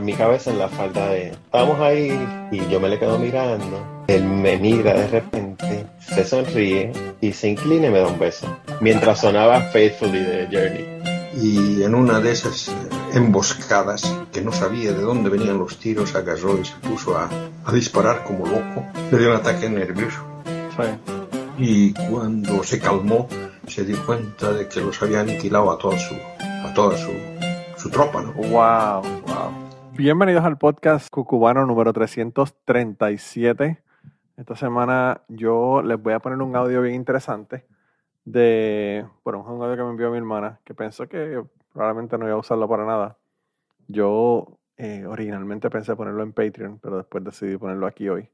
en mi cabeza en la falda de estamos ahí y yo me le quedo mirando. Él me mira de repente se sonríe y se inclina y me da un beso mientras sonaba Faithfully de Journey. Y en una de esas emboscadas que no sabía de dónde venían los tiros agarró y se puso a, a disparar como loco. Le dio un ataque nervioso. Y cuando se calmó se dio cuenta de que los había aniquilado a toda su a toda su su tropa, ¿no? Wow, wow. Bienvenidos al podcast Cucubano número 337. Esta semana yo les voy a poner un audio bien interesante de, bueno, un audio que me envió mi hermana, que pensó que probablemente no iba a usarlo para nada. Yo eh, originalmente pensé ponerlo en Patreon, pero después decidí ponerlo aquí hoy.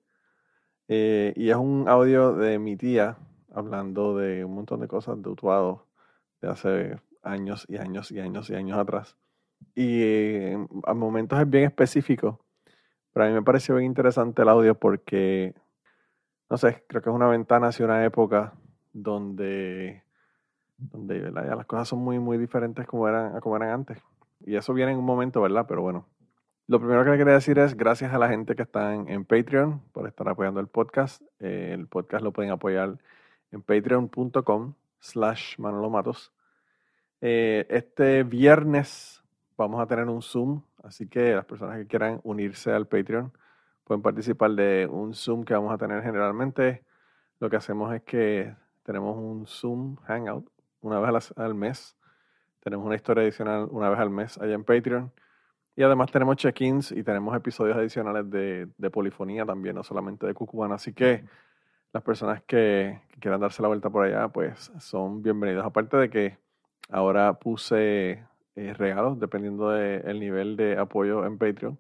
Eh, y es un audio de mi tía hablando de un montón de cosas de Utuado de hace años y años y años y años atrás y eh, a momentos es bien específico. Pero a mí me pareció bien interesante el audio porque, no sé, creo que es una ventana hacia una época donde, donde las cosas son muy, muy diferentes como eran, como eran antes. Y eso viene en un momento, ¿verdad? Pero bueno. Lo primero que le quería decir es gracias a la gente que está en, Patreon por estar apoyando el podcast. Eh, el podcast lo pueden apoyar en patreon.com slash manolomatos. Eh, este viernes vamos a tener un Zoom, así que las personas que quieran unirse al Patreon pueden participar de un Zoom que vamos a tener generalmente. Lo que hacemos es que tenemos un Zoom Hangout una vez al mes. Tenemos una historia adicional una vez al mes allá en Patreon. Y además tenemos check-ins y tenemos episodios adicionales de, polifonía también, no solamente de Cucubana. Así que las personas que, que, quieran darse la vuelta por allá, pues son bienvenidos. Aparte de que ahora puse eh, regalos dependiendo del nivel de apoyo en Patreon.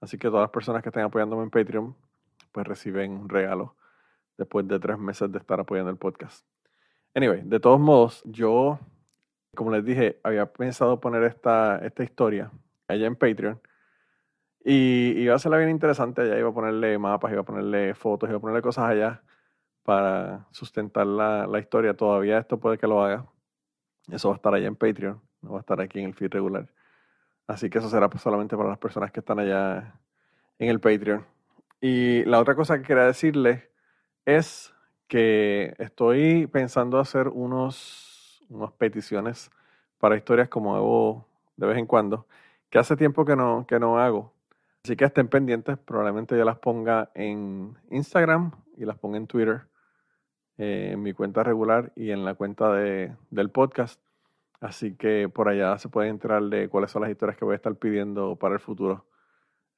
Así que todas las personas que estén apoyándome en Patreon, pues reciben un regalo después de tres meses de estar apoyando el podcast. Anyway, de todos modos, yo, como les dije, había pensado poner esta, esta historia allá en Patreon. Y iba a ser bien interesante allá, iba a ponerle mapas, iba a ponerle fotos, iba a ponerle cosas allá para sustentar la, la historia. Todavía esto puede que lo haga. Eso va a estar allá en Patreon no va a estar aquí en el feed regular. Así que eso será pues solamente para las personas que están allá en el Patreon. Y la otra cosa que quería decirles es que estoy pensando hacer unos, unas peticiones para historias como hago de vez en cuando, que hace tiempo que no, que no hago. Así que estén pendientes, probablemente yo las ponga en Instagram y las ponga en Twitter, eh, en mi cuenta regular y en la cuenta de, del podcast. Así que por allá se puede enterar de cuáles son las historias que voy a estar pidiendo para el futuro.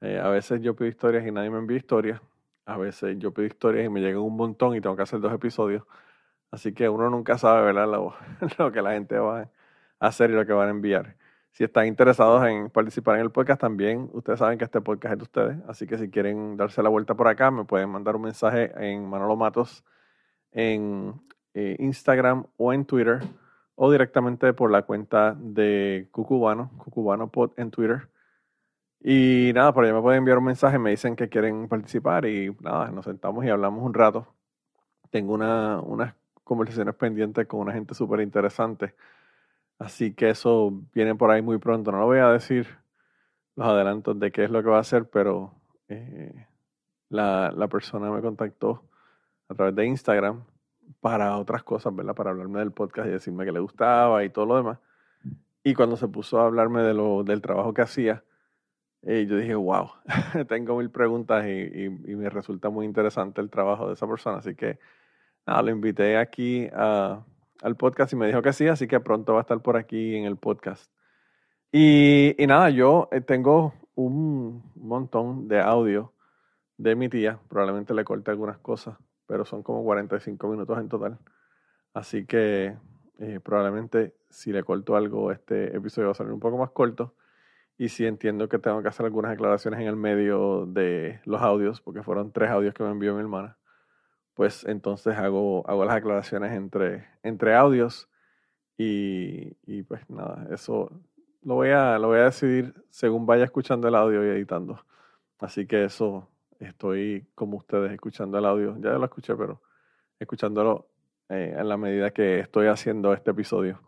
Eh, a veces yo pido historias y nadie me envía historias. A veces yo pido historias y me llegan un montón y tengo que hacer dos episodios. Así que uno nunca sabe, ¿verdad? Lo, lo que la gente va a hacer y lo que van a enviar. Si están interesados en participar en el podcast también, ustedes saben que este podcast es de ustedes. Así que si quieren darse la vuelta por acá, me pueden mandar un mensaje en Manolo Matos en eh, Instagram o en Twitter o directamente por la cuenta de Cucubano, Cucubano Pod en Twitter. Y nada, por allá me pueden enviar un mensaje, me dicen que quieren participar y nada, nos sentamos y hablamos un rato. Tengo una, unas conversaciones pendientes con una gente súper interesante. Así que eso viene por ahí muy pronto. No lo voy a decir los adelantos de qué es lo que va a hacer, pero eh, la, la persona me contactó a través de Instagram para otras cosas, ¿verdad? Para hablarme del podcast y decirme que le gustaba y todo lo demás. Y cuando se puso a hablarme de lo, del trabajo que hacía, eh, yo dije, wow, tengo mil preguntas y, me resulta muy interesante el trabajo de esa persona. Así que nada, lo invité aquí al podcast y me dijo que sí, así que pronto va a estar por aquí en el podcast. Y, y nada, yo eh, tengo un montón de audio de mi tía, probablemente le corte algunas cosas pero son como 45 minutos en total. Así que eh, probablemente si le corto algo, este episodio va a salir un poco más corto. Y si entiendo que tengo que hacer algunas aclaraciones en el medio de los audios, porque fueron tres audios que me envió mi hermana, pues entonces hago, hago las aclaraciones entre, entre audios. Y, y pues nada, eso lo voy, a, lo voy a decidir según vaya escuchando el audio y editando. Así que eso estoy como ustedes escuchando el audio. Ya lo escuché, pero escuchándolo eh, en la medida que estoy haciendo este episodio.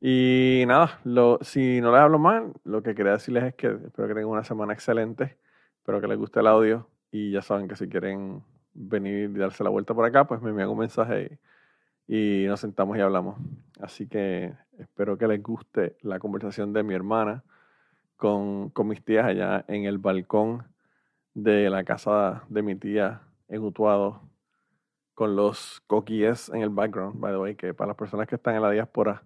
Y nada, lo, si no les hablo mal, lo que quería decirles es que espero que tengan una semana excelente. Espero que les guste el audio. Y ya saben que si quieren venir y darse la vuelta por acá, pues me envían un mensaje y, nos sentamos y hablamos. Así que espero que les guste la conversación de mi hermana con, con mis tías allá en el balcón de la casa de mi tía en Utuado, con los coquíes en el background, by the way, que para las personas que están en la diáspora,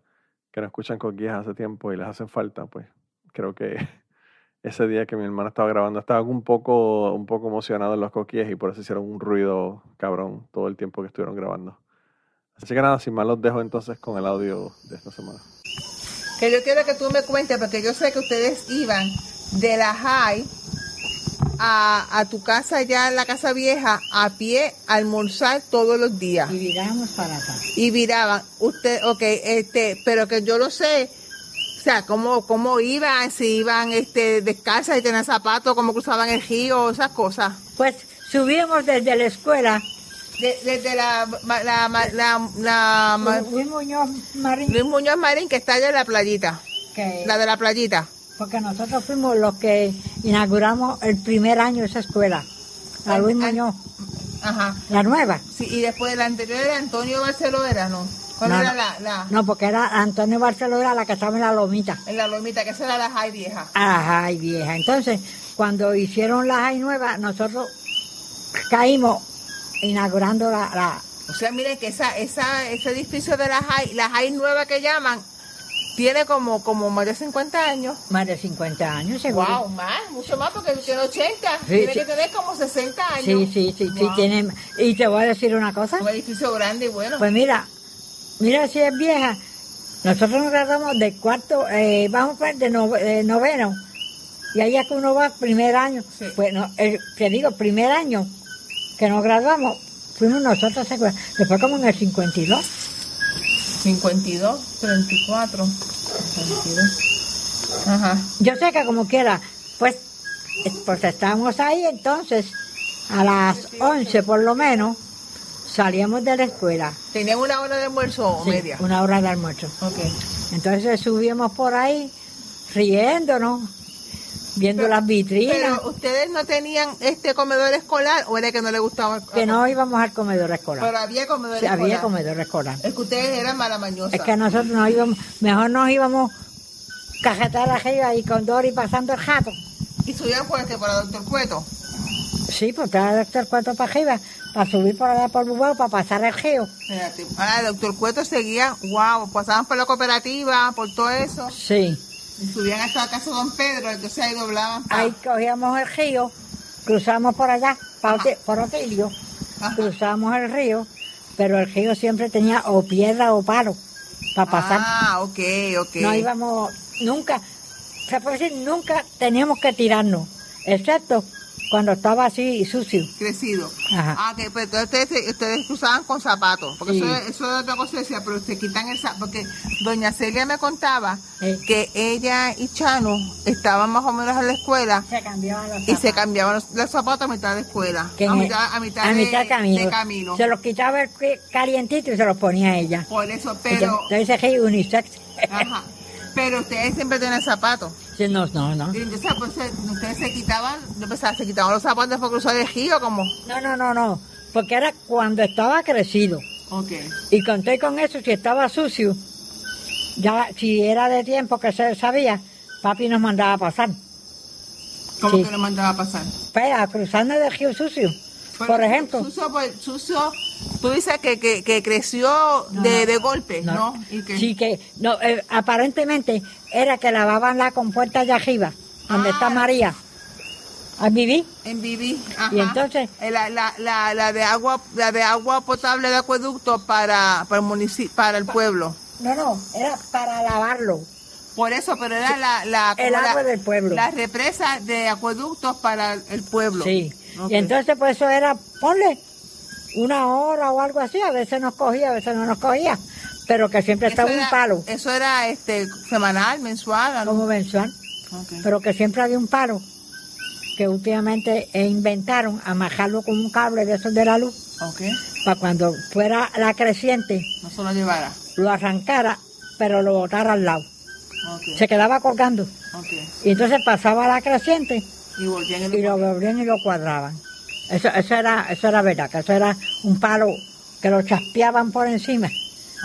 que no escuchan coquíes hace tiempo y les hacen falta, pues creo que ese día que mi hermana estaba grabando estaba un poco, un poco emocionado en los coquíes y por eso hicieron un ruido cabrón todo el tiempo que estuvieron grabando. Así que nada, sin más los dejo entonces con el audio de esta semana. Que yo quiero que tú me cuentes, porque yo sé que ustedes iban de la high a, tu casa ya en la casa vieja a pie a almorzar todos los días. Y virábamos para acá. Y viraban. Usted, ok, este, pero que yo lo sé. O sea, cómo, cómo iban, si iban este, descalzas y tenían zapatos, cómo cruzaban el río, esas cosas. Pues subimos desde la escuela. desde la, la, la, Luis Muñoz Marín. Luis Muñoz Marín, que está allá en la playita. La de la playita porque nosotros fuimos los que inauguramos el primer año esa escuela, la Luis Muñoz. Ajá. La nueva. Sí, y después la anterior era Antonio Barceló, ¿era no? ¿Cuál no, era la, la, No, porque era Antonio Barceló era la que estaba en la lomita. En la lomita, que esa era la Jai vieja. Ah, Jai vieja. Entonces, cuando hicieron la Jai nueva, nosotros caímos inaugurando la, la... O sea, miren que esa, esa, ese edificio de la Jai, la Jai nueva que llaman, tiene como, como más de 50 años. Más de 50 años, seguro. Wow, más, mucho más, porque tiene 80. tiene que tener como 60 años. Sí, sí, sí, sí, tiene. Y te voy a decir una cosa. Un edificio grande y bueno. Pues mira, mira si es vieja. Nosotros nos graduamos de cuarto, eh, vamos a de, de noveno. Y ahí es que uno va primer año. Pues no, te digo, primer año que nos graduamos, fuimos nosotros, después como en el 52. 52, 34, 52. Ajá. Yo sé que como quiera, pues, pues estábamos ahí entonces, a las 11 por lo menos, salíamos de la escuela. ¿Tenían una hora de almuerzo o media? una hora de almuerzo. Ok. Entonces subíamos por ahí, riéndonos, viendo las vitrinas. Pero ustedes no tenían este comedor escolar o era que no les gustaba. Que no íbamos al comedor escolar. Pero había comedor sí, Había comedor escolar. Es que ustedes eran malamañosos. Es que nosotros no íbamos, mejor nos íbamos cajetar arriba y con Dori pasando el jato. ¿Y subían por este, por el doctor Cueto? Sí, por el doctor Cueto para arriba, para subir por allá por Bubao, para pasar el geo. Ah, el doctor Cueto seguía, wow, pasaban por la cooperativa, por todo eso. Sí. Subían hasta la casa de Don Pedro, entonces ahí doblaban. Ahí cogíamos el río, cruzamos por allá, por Otilio, cruzamos el río, pero el río siempre tenía o piedra o palo para pasar. Ah, ok, ok. No íbamos, nunca, se puede decir, nunca teníamos que tirarnos, excepto cuando estaba así sucio. Crecido. Ah, que pues ustedes, ustedes cruzaban con zapatos, porque eso, eso, es otra cosa decía, pero se quitan el zapato, porque doña Celia me contaba que ella y Chano estaban más o menos en la escuela se cambiaban los y se cambiaban los, zapatos a mitad de escuela, a, mitad, a, mitad, de, camino. Se los quitaba el calientito y se los ponía ella. Por eso, pero... Entonces es unisex. Ajá. Pero ustedes siempre tienen zapatos. Sí, no, no, no. Y entonces, pues, ustedes se quitaban, yo pensaba, se quitaban los zapatos después cruzar el río, como. No, no, no, no. Porque era cuando estaba crecido. Ok. Y conté con eso, si estaba sucio, ya, si era de tiempo que se sabía, papi nos mandaba a pasar. ¿Cómo que nos mandaba a pasar? Pues, a cruzando el río sucio. Por ejemplo. Sucio, pues, sucio Tú dices que, que, creció de, de, golpe, ¿no? Sí, que no, eh, aparentemente era que lavaban la compuerta allá arriba, donde está ah. María. ¿A Viví? En Viví, ajá. Y entonces... Eh, la, la, la, la, de agua la de agua potable de acueducto para, para, el, para el pueblo. No, no, era para lavarlo. Por eso, pero era la, la, el agua del pueblo. La represa de acueductos para el pueblo. Sí. Y entonces, pues eso era, ponle, una hora o algo así, a veces nos cogía, a veces no nos cogía, pero que siempre estaba un palo. Eso era este semanal, mensual, Como mensual. Pero que siempre había un palo que últimamente inventaron amajarlo con un cable de esos de la luz. Para cuando fuera la creciente, no se lo llevara. Lo arrancara pero lo botara al lado. Se quedaba colgando. Y entonces pasaba la creciente y, lo volvían y lo cuadraban. Eso, eso, era, eso era verdad, que eso era un palo que lo chaspeaban por encima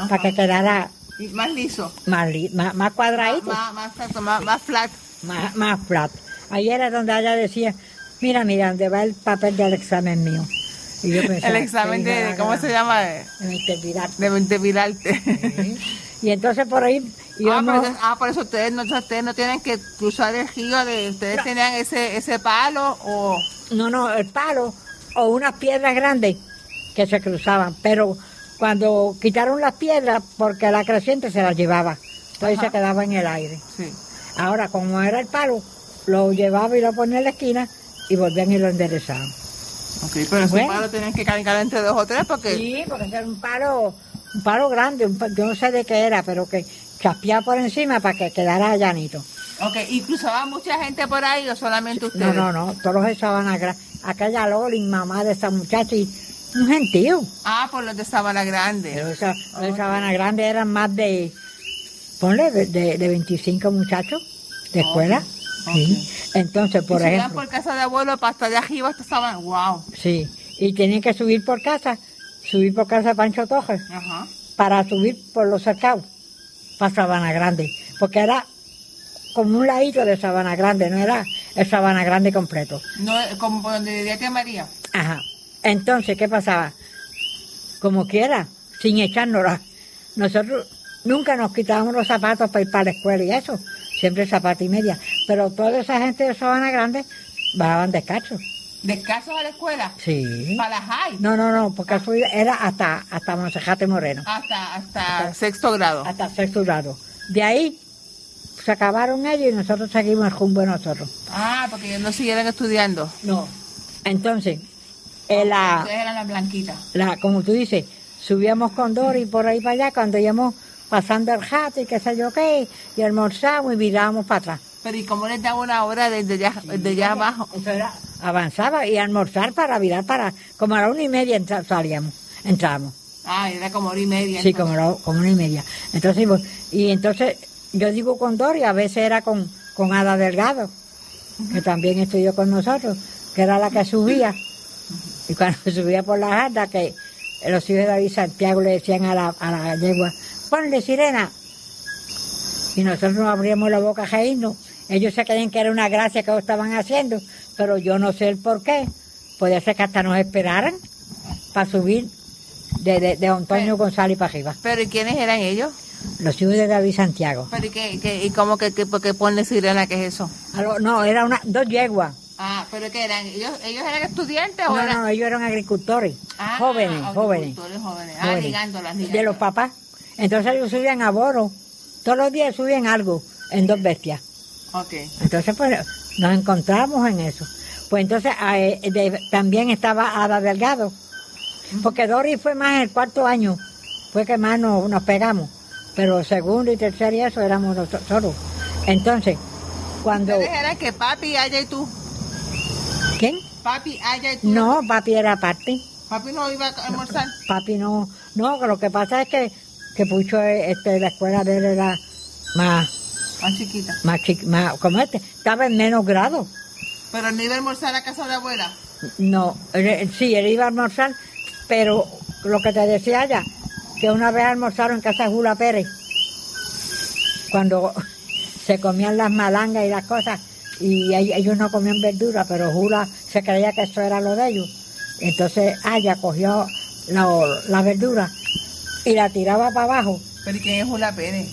para que quedara más liso. Más, más, cuadradito. Más, más, más, flat. Más, más flat. Ahí era donde ella decía, mira, mira, ¿dónde va el papel del examen mío? Y yo pensaba, el examen de, ¿cómo se llama? De De Y entonces por ahí íbamos... Ah, por eso, ustedes no, ustedes no tienen que cruzar el río, de, ustedes tenían ese, ese palo o... No, no, el palo o unas piedras grandes que se cruzaban, pero cuando quitaron las piedras, porque la creciente se las llevaba, entonces se quedaba en el aire. Sí. Ahora, como era el palo, lo llevaba y lo ponía en la esquina y volvían y lo enderezaban. Ok, pero ese palo tenían que cargar entre dos o tres porque... Sí, porque era un palo, un palo grande, yo no sé de qué era, pero que chaspeaba por encima para que quedara llanito. Ok, ¿y cruzaba mucha gente por ahí o solamente ustedes? No, no, no, todos de Sabana Grande. Aquella Loli, mamá de esa muchacha y un gentío. Ah, por los de Sabana Grande. Pero esa, los de Sabana Grande eran más de, ponle, de, de 25 muchachos de escuela. Sí. Entonces, por ¿Y ejemplo. por casa de abuelo hasta de arriba hasta Sabana. ¡Wow! Sí. Y tenían que subir por casa, subir por casa de Pancho Tojes. Ajá. Para subir por los cercados, para Sabana Grande. Porque era como un ladito de Sabana Grande, no era el Sabana Grande completo. No, como por donde vivía tía María. Ajá. Entonces, ¿qué pasaba? Como quiera, sin echárnosla. Nosotros nunca nos quitábamos los zapatos para ir para la escuela y eso. Siempre zapatos y media. Pero toda esa gente de Sabana Grande bajaban descalzos. ¿Descalzos a la escuela? Sí. ¿Para la high? No, no, no, porque eso era hasta, hasta Monsejate Moreno. Hasta, hasta, sexto grado. Hasta sexto grado. De ahí se acabaron ellos y nosotros seguimos rumbo de nosotros. Ah, porque ellos no siguieron estudiando. No. Entonces, eh, la, era la blanquita. La, como tú dices, subíamos con Dori por ahí para allá cuando íbamos pasando el jato y qué sé yo qué, y almorzamos y mirábamos para atrás. Pero ¿y cómo les daba una hora desde allá, desde allá abajo? Avanzaba y almorzar para virar para, como a la una y media salíamos, entrábamos. Ah, era como hora y media. Sí, como, como una y media. Entonces, pues, y entonces yo digo con Dori, a veces era con, con Ada Delgado, que también estudió con nosotros, que era la que subía. Y cuando subía por la jarda, que los hijos de David Santiago le decían a la, a la yegua, ponle sirena. Y nosotros nos abríamos la boca a Ellos se creían que era una gracia que estaban haciendo, pero yo no sé el por qué. Podía ser que hasta nos esperaran para subir de, de, de Antonio González para arriba. ¿Pero y quiénes eran ellos? Los hijos de David Santiago. ¿Pero y, qué, y cómo que, que, que ponle sirena? ¿Qué es eso? No, era una, dos yeguas Ah, pero ¿qué eran? ¿Ellos, ellos eran estudiantes o no, eran...? No, ellos eran agricultores, ah, jóvenes, jóvenes. jóvenes. Ah, ligando las De los papás. Entonces ellos subían a Boro. Todos los días subían algo en dos bestias. Ok. Entonces, pues, nos encontramos en eso. Pues entonces eh, también estaba Ada Delgado. Porque Doris fue más el cuarto año. Fue que más nos, nos pegamos. Pero segundo y tercer y eso éramos nosotros. Entonces, cuando... ¿Ustedes eran que papi, allá y tú? ¿Quién? Papi, allá y tú. No, papi era parte. ¿Papi no iba a almorzar? Papi no. No, lo que pasa es que, que Pucho, este, la escuela de él era más... Más chiquita. Más chiquita, más, como este. Estaba en menos grado. ¿Pero no iba a almorzar a casa de abuela? No, sí, él iba a almorzar, pero lo que te decía ya, que una vez almorzaron en casa de Jula Pérez, cuando se comían las malangas y las cosas, y ellos no comían verdura, pero Jula se creía que eso era lo de ellos. Entonces ella cogió la, verdura y la tiraba para abajo. ¿Pero quién es Jula Pérez?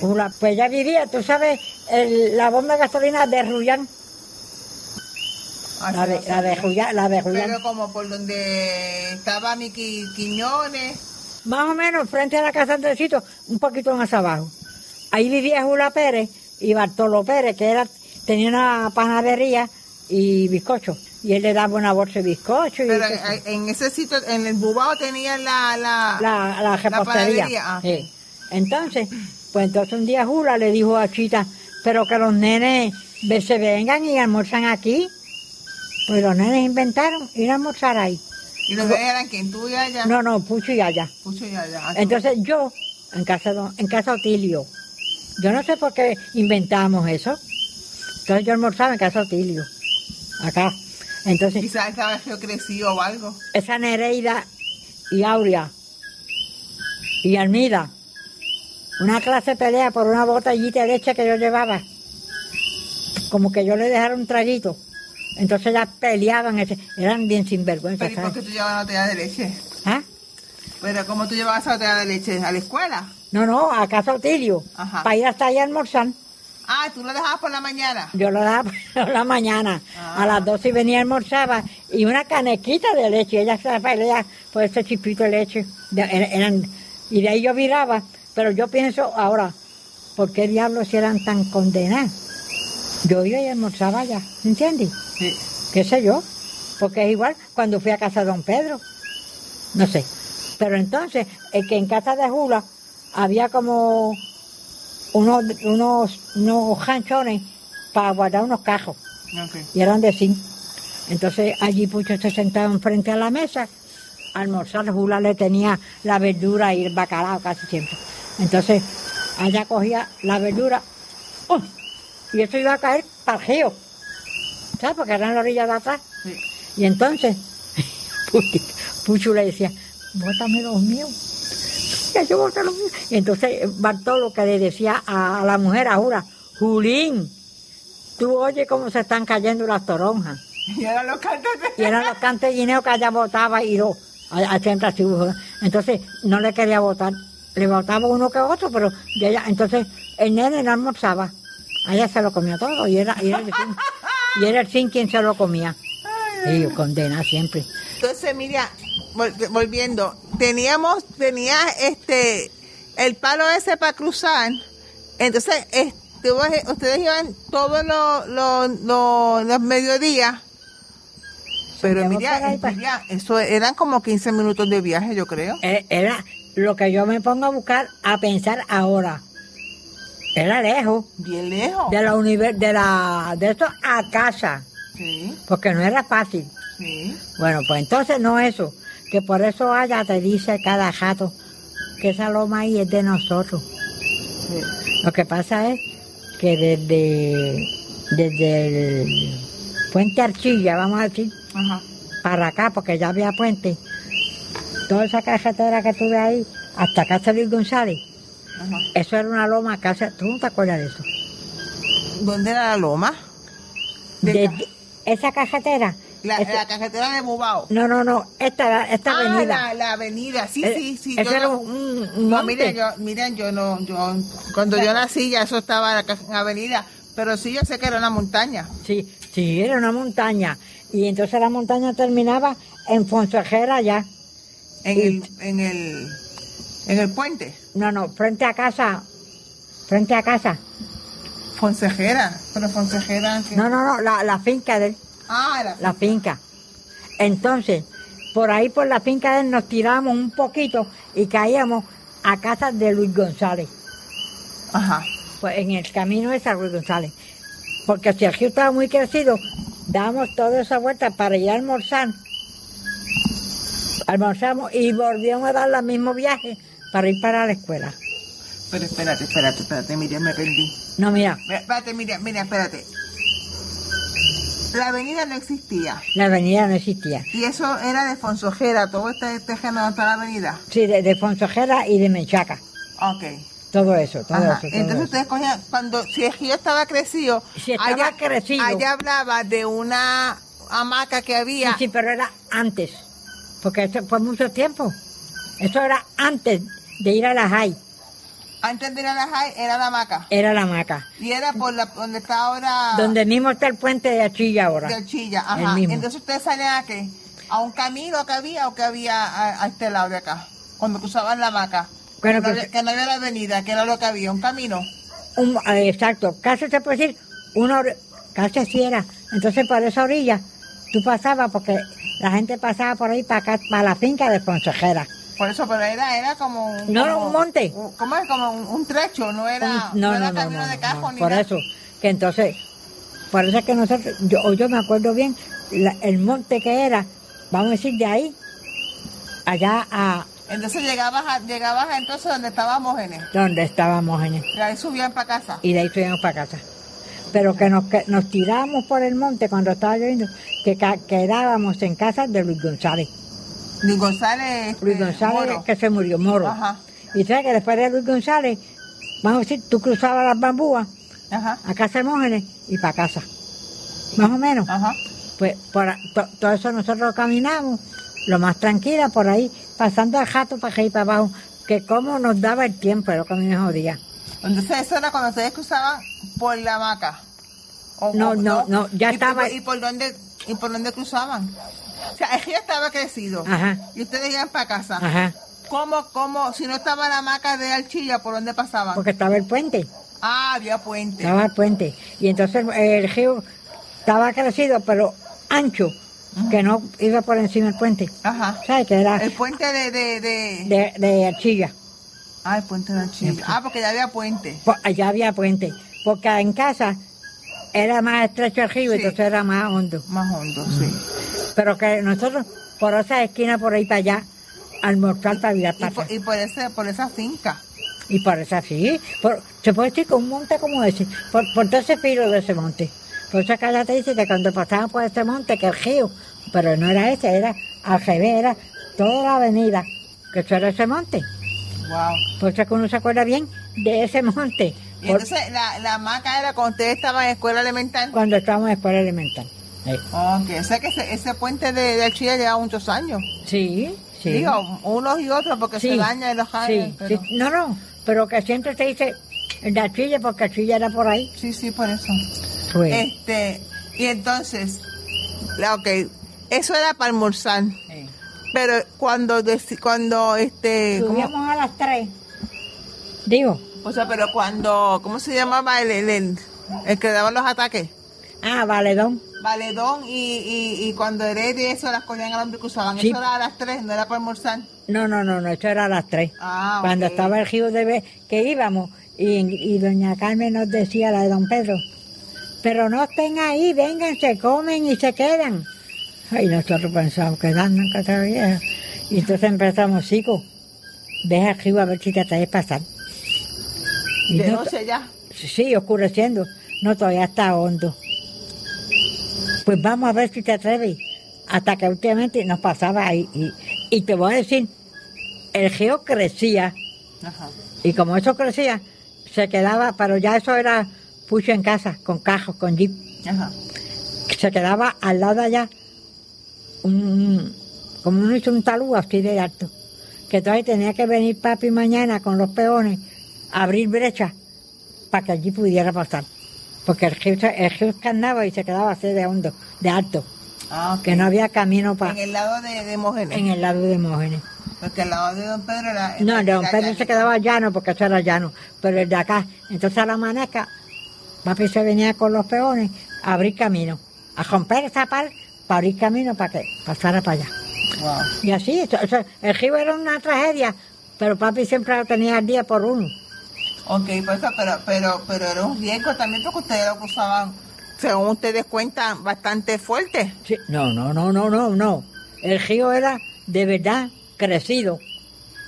Jula, pues ella vivía, tú sabes, la bomba de gasolina de Rullán. Ah, la, de, la, de la de Pero como por donde estaba mi Quiñones. Más o menos frente a la casa Andresito, un poquito más abajo. Ahí vivía Jula Pérez y Bartolo Pérez, que era tenía una panadería y bizcocho. Y él le daba una bolsa de bizcocho. Pero en ese sitio, en el Bubao tenía la... La, la, la repostería. Ah. Entonces, pues entonces un día Jula le dijo a Chita, pero que los nenes se vengan y almorzan aquí. Pues los nenes inventaron ir a almorzar ahí. ¿Y los nenes eran quién? ¿Tú y allá? No, no, Pucho y allá. Pucho y allá. Entonces yo en casa, en casa Otilio. Yo no sé por qué inventamos eso. Entonces yo almorzaba en casa Otilio, acá. Entonces, Quizás estaba crecido o algo. Esa Nereida y Aurea y Almida, una clase de pelea por una botellita de leche que yo llevaba. Como que yo le dejara un traguito. Entonces ya peleaban, eran bien sinvergüenza. ¿Pero por qué tú llevabas una botella de leche? ¿Ah? ¿Pero cómo tú llevabas esa botella de leche? ¿A la escuela? No, no, a casa Otilio. Para ir hasta allá a almorzar. Ah, ¿tú lo dejabas por la mañana? Yo lo dejaba por la mañana. A las 12 venía y almorzaba. Y una canequita de leche. Ella se pelea por ese chipito de leche. eran, y de ahí yo viraba. Pero yo pienso ahora, ¿por qué diablos eran tan condenados? Yo iba y almorzaba allá, ¿entiendes? Sí. ¿Qué sé yo? Porque es igual cuando fui a casa de don Pedro. No sé. Pero entonces, es que en casa de Jula había como unos, unos, unos janchones para guardar unos cajos. Y eran de zinc. Entonces allí Pucho se sentaba enfrente a la mesa, almorzar, Jula le tenía la verdura y el bacalao casi siempre. Entonces allá cogía la verdura ¡oh! y eso iba a caer para el río. ¿Sabes? Porque era en la orilla de atrás. Y entonces Pucho le decía, bótame los míos y entonces Bartolo que le decía a, la mujer ahora, Julín, tú oye cómo se están cayendo las toronjas. Y eran los cantes Y eran los cantellineos que ella votaba y lo Entonces no le quería votar. Le votaba uno que otro, pero ella, entonces el nene no almorzaba. ella se lo comía todo y era, y era, el, sin, y era el sin quien se lo comía. Y condena siempre. Entonces, mira, volviendo, teníamos, tenía este, el palo ese para cruzar, entonces ustedes iban todos los, los, mediodías, pero mira, eso eran como 15 minutos de viaje, yo creo. Eh, era lo que yo me pongo a buscar, a pensar ahora. Era lejos. Bien lejos. De la de la de esto a casa. Sí. Porque no era fácil. Sí. Bueno, pues entonces no eso que por eso allá te dice cada jato que esa loma ahí es de nosotros. Lo que pasa es que desde, desde el puente Archilla, vamos a decir, para acá, porque ya había puente, toda esa carretera que tuve ahí, hasta Casa Luis González, eso era una loma, casa, ¿tú no te acuerdas de eso? ¿Dónde era la loma? esa carretera la, la carretera de Bubao. No, no, no, esta, esta ah, avenida. La, avenida, sí, eh, sí, sí. Eso era un, no, miren, yo, miren, yo no, yo, cuando yo nací ya eso estaba en la avenida, pero sí yo sé que era una montaña. Sí, sí, era una montaña. Y entonces la montaña terminaba en Fonsejera ya. En el, en el, en el puente. No, no, frente a casa, frente a casa. Fonsejera, pero Fonsejera. No, no, no, la, la finca de Ah, la finca. Entonces, por ahí por la finca de él nos tiramos un poquito y caíamos a casa de Luis González. Ajá. Pues en el camino de San Luis González. Porque si el río estaba muy crecido, dábamos toda esa vuelta para ir a almorzar. Almorzamos y volvíamos a dar el mismo viaje para ir para la escuela. Pero espérate, espérate, espérate, Miriam, me perdí. No, mira. Espérate, Miriam, mira, espérate. La avenida no existía. La avenida no existía. ¿Y eso era de Fonsojera, todo este terreno de la avenida? Sí, de, Fonsojera y de Menchaca. Ok. Todo eso, todo eso. Entonces ustedes cogían, cuando, si el río estaba crecido, si estaba allá, crecido. allá hablaba de una hamaca que había. Sí, pero era antes, porque eso fue mucho tiempo. Eso era antes de ir a la JAI. Antes de ir a la JAI era la hamaca. Era la hamaca. Y era por la, donde está ahora. Donde mismo está el puente de Achilla ahora. De Achilla, ajá. Entonces ustedes salían a qué? ¿A un camino que había o que había a, este lado de acá? Cuando cruzaban la hamaca. Bueno, que, no, había, la avenida, que era lo que había, un camino. Un, eh, exacto, casi se puede decir, una casi así era. Entonces por esa orilla tú pasabas porque la gente pasaba por ahí para acá, para la finca de consejera. Por eso, pero era, era como un... No, era un monte. ¿Cómo es? Como un, trecho, no era, no, era camino de ni Por eso, que entonces, por eso es que nosotros, yo, yo me acuerdo bien, el monte que era, vamos a decir, de ahí, allá a Entonces llegabas, a, llegabas entonces donde estaba Mógenes. Donde estaba Mógenes. Y ahí subían para casa. Y de ahí subíamos para casa. Pero que nos, que nos tirábamos por el monte cuando estaba lloviendo, que quedábamos en casa de Luis González. Luis González. Luis este, González que se murió, Moro. Ajá. Y sabes que después de Luis González, vamos a decir, tú cruzabas las bambúas Ajá. a casa de Mógenes y para casa. Más o menos. Ajá. Pues por, todo eso nosotros caminamos, lo más tranquila por ahí, pasando al jato para allá y para abajo, que como nos daba el tiempo, era lo que a mí me jodía. Entonces eso era cuando ustedes cruzaban por la hamaca. no, no, no, ya estaba. ¿Y por dónde, y por dónde cruzaban? O sea, el río estaba crecido. Ajá. Y ustedes iban para casa. Ajá. ¿Cómo, cómo, si no estaba la hamaca de Archilla, por dónde pasaban? Porque estaba el puente. Ah, había puente. Estaba el puente. Y entonces el río estaba crecido, pero ancho, que no iba por encima del puente. Ajá. ¿Sabes qué era? El puente de... De, de... de, Archilla. Ah, el puente de Archilla. Ah, porque ya había puente. Pues, allá había puente. Porque en casa era más estrecho el río, entonces era más hondo. Más hondo, sí. Pero que nosotros, por esa esquina por ahí para allá, almorzar para virar para y, y por, ese, por esa finca. Y por esa, sí. Por, se puede decir con un monte como ese, por, por todo ese filo de ese monte. Por eso acá te dice que cuando pasaban por ese monte, que el río, pero no era ese, era al era toda la avenida, que eso era ese monte. Wow. Por eso que uno se acuerda bien de ese monte. ¿Y entonces la, la maca era cuando ustedes estaban en escuela elemental? Cuando estábamos en escuela elemental. Ok, o sea que ese, puente de, de Chile lleva muchos años. Sí, sí. Digo, unos y otros porque se daña y los años. Sí, sí, No, no, pero que siempre se dice el de Chile porque Chile era por ahí. Sí, sí, por eso. Este, y entonces, ok, eso era para almorzar. Pero cuando, cuando, este... Subíamos a las tres. Digo. O sea, pero cuando, ¿cómo se llamaba el, el, el, que daba los ataques? Ah, Valedón. Valedón y, y, y cuando Heredia eso las cogían al hombre que usaban. Eso era a las tres, no era para almorzar. No, no, no, no, eso era a las tres. Ah, Cuando estaba el río de que íbamos y, y doña Carmen nos decía, la de don Pedro, pero no estén ahí, vengan, se comen y se quedan. Y nosotros pensamos, quedarnos en casa vieja. Y entonces empezamos, chicos, ve arriba a ver si te atreves a pasar. Y ¿De no, ya? Sí, oscureciendo. No, todavía está hondo. Pues vamos a ver si te atreves. Hasta que últimamente nos pasaba ahí. Y, te voy a decir, el geo crecía. Y como eso crecía, se quedaba, pero ya eso era puso en casa, con cajos, con jeep. Se quedaba al lado de allá, un, como uno hizo un talud así de alto, que todavía tenía que venir papi mañana con los peones abrir brechas para que allí pudiera pasar. Porque el río, el y se quedaba así de hondo, de alto. Ah, que no había camino para... En el lado de, de Mógenes. En el lado de Mógenes. Porque el lado de Don Pedro era... No, el de Don Pedro se quedaba llano porque eso era llano, pero el de acá. Entonces a la maneca Papi se venía con los peones a abrir camino, a romper esa par para abrir camino para que pasara para allá. Y así, el río era una tragedia, pero papi siempre lo tenía al día por uno. Ok, pues, pero, pero, pero era un riesgo también porque ustedes lo usaban, según ustedes cuentan, bastante fuerte. Sí, no, no, no, no, no, no. El río era de verdad crecido,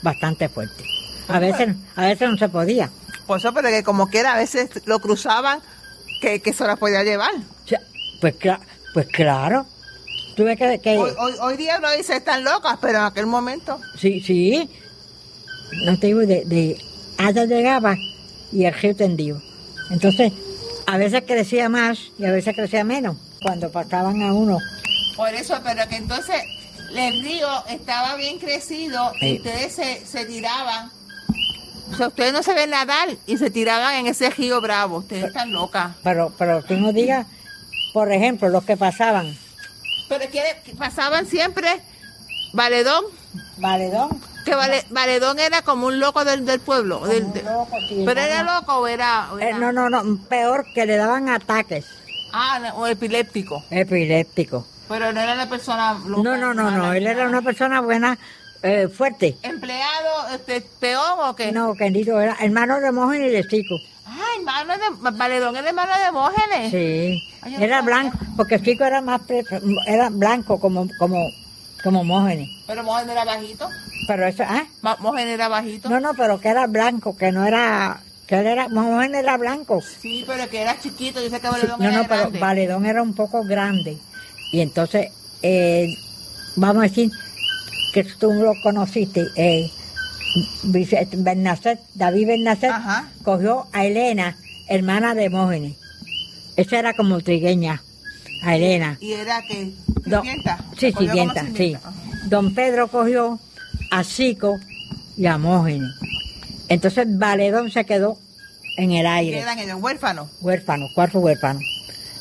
bastante fuerte. A pues, veces, a veces no se podía. Por eso, pero que como quiera, a veces lo cruzaban, que, que se las podía llevar. Pues, pues claro. Tuve que, Hoy, día no dice están locas, pero en aquel momento. Sí, sí. No te digo, de, de allá llegaba y el río tendido. Entonces, a veces crecía más y a veces crecía menos cuando pasaban a uno. Por eso, pero que entonces el río estaba bien crecido y ustedes se, se tiraban o sea, ustedes no se ven nadar y se tiraban en ese río bravo. Ustedes están locas. Pero, pero tú no digas, por ejemplo, los que pasaban. Pero que pasaban siempre Valedón. Valedón. Que Valedón era como un loco del, del pueblo. pero era loco o era, eh, no, no, no, peor que le daban ataques. Ah, o epiléptico. Epiléptico. Pero no era la persona loca. No, no, no, no, él era una persona buena eh, fuerte. ¿Empleado, este, peón o qué? No, querido, era hermano de Mógenes y de Chico. Ah, hermano de, Valedón era hermano de Mógenes. Sí, era blanco, porque Chico era más, era blanco como, como, como Mógenes. Pero Mógenes era bajito. Pero eso, ¿ah? Mojen era bajito. No, no, pero que era blanco, que no era que él era, Mojen era blanco. Sí, pero que era chiquito, yo sé que Valedón sí, no, no, pero Valedón era un poco grande. Y entonces, eh, vamos a decir que tú lo conociste, eh, David Bernacet cogió a Elena, hermana de Mógenes. Esa era como trigueña, a Elena. ¿Y era que Sí, sí, sí. Don Pedro cogió a Cico y a Mógenes. Entonces Valedón se quedó en el aire. ¿Quedan en el huérfano? Huérfano, cuarto huérfano.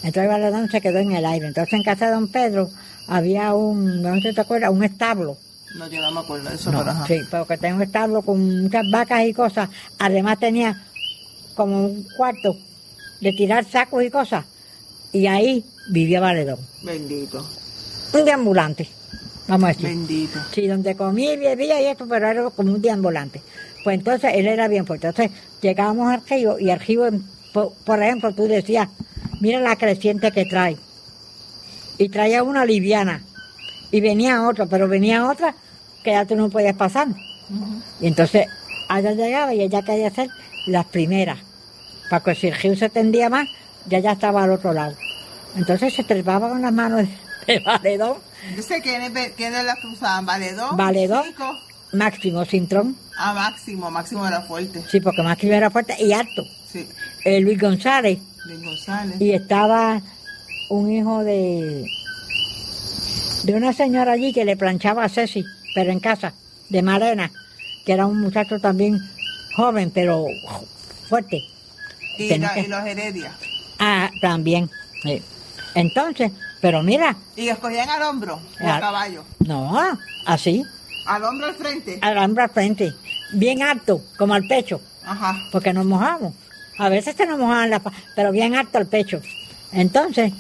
Entonces Valedón se quedó en el aire. Entonces en casa de Don Pedro había un, no sé si te acuerdas, un establo. No, yo no me acuerdo de eso. pero, sí, pero que tenía un establo con muchas vacas y cosas. Además tenía como un cuarto de tirar sacos y cosas. Y ahí vivía Valedón. Bendito. Un deambulante, vamos a decir. Bendito. Sí, donde comía y bebía y esto, pero era como un deambulante. Pues entonces él era bien fuerte. Entonces llegábamos al río y el río, por, ejemplo, tú decías, mira la creciente que trae. Y traía una liviana. Y venía otra, pero venía otra que ya tú no podías pasar. Y entonces allá llegaba y ella quería hacer las primeras. Para que si el río se tendía más, ya ya estaba al otro lado. Entonces se trepaba con las manos de Valedón. sé quiénes, quiénes las usaban? ¿Valedón? Valedón. Máximo Cintrón. Ah, Máximo, Máximo era fuerte. Sí, porque Máximo era fuerte y alto. Sí. Eh, Luis González. Luis González. Y estaba un hijo de de una señora allí que le planchaba a Ceci, pero en casa, de Marena, que era un muchacho también joven, pero fuerte. Y, los Heredia. Ah, también. Entonces, pero mira. ¿Y escogían al hombro o a, caballo? No, así. ¿Al hombro al frente? Al hombro al frente. Bien alto, como al pecho. Ajá. Porque nos mojamos. A veces se nos mojaban las pero bien alto al pecho. Entonces,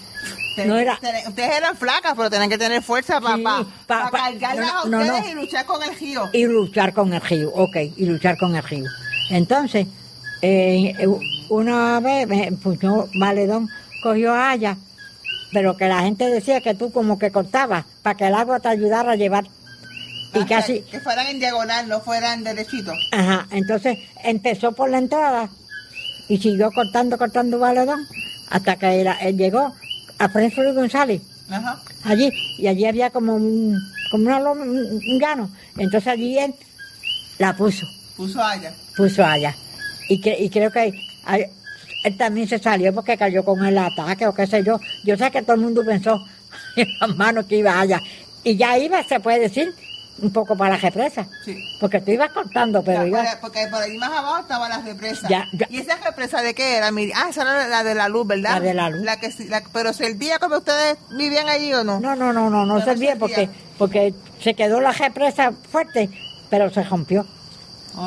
no era... Ustedes eran flacas, pero tenían que tener fuerza para cargarlas a ustedes y luchar con el río. Y luchar con el río, ok, y luchar con el río. Entonces, eh, una vez, pues yo, Valedón cogió a Aya, pero que la gente decía que tú como que cortabas para que el agua te ayudara a llevar y casi... Que fueran en diagonal, no fueran derechitos. Ajá, entonces empezó por la entrada y siguió cortando, cortando valedón hasta que él, llegó a Francisco González. Ajá. Allí, y allí había como un, como una loma, un, gano. Entonces allí él la puso. Puso allá. Puso allá. Y, y creo que él también se salió porque cayó con el ataque o qué sé yo. Yo sé que todo el mundo pensó en las manos que iba allá. Y ya iba, se puede decir, un poco para la represa. Sí. Porque tú ibas cortando, pero ya, Porque por ahí más abajo estaba la represa. ¿Y esa represa de qué era? Ah, esa era la de la luz, ¿verdad? La de la luz. La que, la, pero servía como ustedes vivían allí o no? No, no, no, no, no servía, porque porque se quedó la represa fuerte, pero se rompió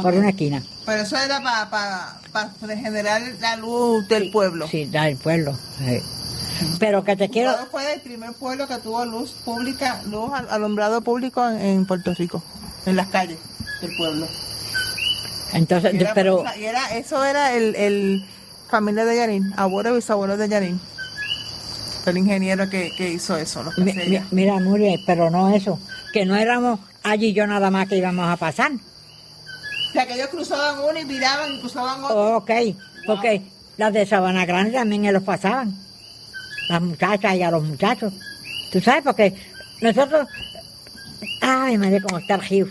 por una esquina. Pero eso era para para generar la luz del pueblo. Sí, del pueblo. Pero que te quiero... ¿Cuándo fue el primer pueblo que tuvo luz pública, luz alumbrado público en, Puerto Rico? En las calles del pueblo. Entonces, pero... era, eso era el, el familia de Yarín, abuelo y bisabuelo de Yarín. El ingeniero que, hizo eso. mira, Muriel, pero no eso. Que no éramos allí yo nada más que íbamos a pasar. O sea, que ellos cruzaban uno y miraban y cruzaban otro. Ok, porque las de Sabana Grande también los pasaban las muchachas y a los muchachos. ¿Tú sabes? Porque nosotros, ay, madre, cómo está el río.